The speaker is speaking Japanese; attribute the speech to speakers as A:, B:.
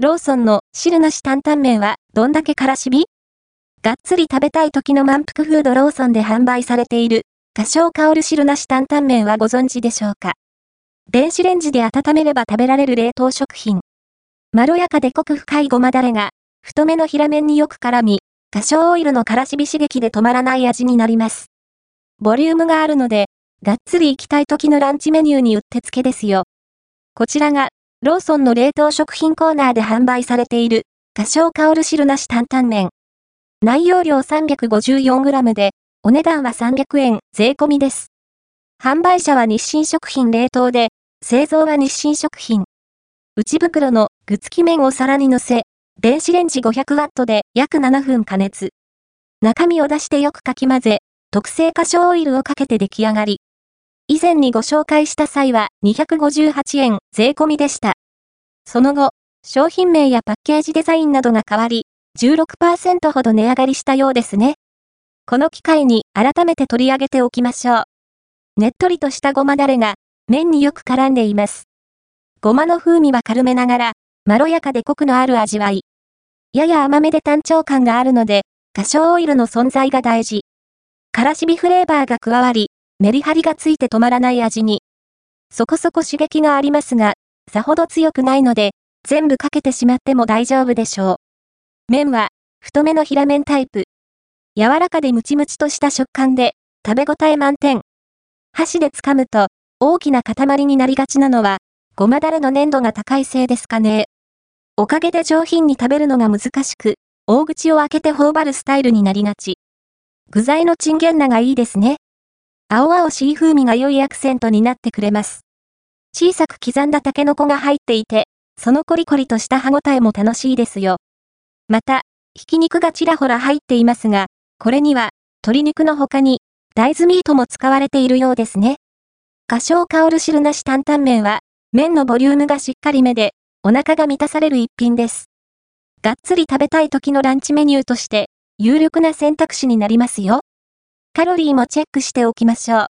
A: ローソンの汁なし担々麺はどんだけからしび？がっつり食べたい時の満腹フードローソンで販売されている、多少香る汁なし担々麺はご存知でしょうか？電子レンジで温めれば食べられる冷凍食品。まろやかで濃く深いごまだれが、太めの平麺によく絡み、多少オイルのからしび刺激で止まらない味になります。ボリュームがあるので、がっつり行きたい時のランチメニューにうってつけですよ。こちらが、ローソンの冷凍食品コーナーで販売されている、多少香る汁なし担々麺。内容量 354g で、お値段は300円、税込みです。販売者は日清食品冷凍で、製造は日清食品。内袋の具付き麺を皿に乗せ、電子レンジ 500W で約7分加熱。中身を出してよくかき混ぜ、特製花椒オイルをかけて出来上がり。以前にご紹介した際は258円税込みでした。その後、商品名やパッケージデザインなどが変わり、16%ほど値上がりしたようですね。この機会に改めて取り上げておきましょう。ねっとりとしたごまだれが麺によく絡んでいます。ごまの風味は軽めながら、まろやかでコクのある味わい。やや甘めで単調感があるので、多少オイルの存在が大事。からしびフレーバーが加わり、メリハリがついて止まらない味に。そこそこ刺激がありますが、さほど強くないので、全部かけてしまっても大丈夫でしょう。麺は、太めの平麺タイプ。柔らかでムチムチとした食感で、食べ応え満点。箸で掴むと、大きな塊になりがちなのは、ごまだれの粘度が高いせいですかね。おかげで上品に食べるのが難しく、大口を開けて頬張るスタイルになりがち。具材のチンゲンナがいいですね。青々しい風味が良いアクセントになってくれます。小さく刻んだタケノコが入っていて、そのコリコリとした歯ごたえも楽しいですよ。また、ひき肉がちらほら入っていますが、これには、鶏肉の他に、大豆ミートも使われているようですね。花椒香る汁なし担々麺は、麺のボリュームがしっかりめで、お腹が満たされる一品です。がっつり食べたい時のランチメニューとして、有力な選択肢になりますよ。カロリーもチェックしておきましょう。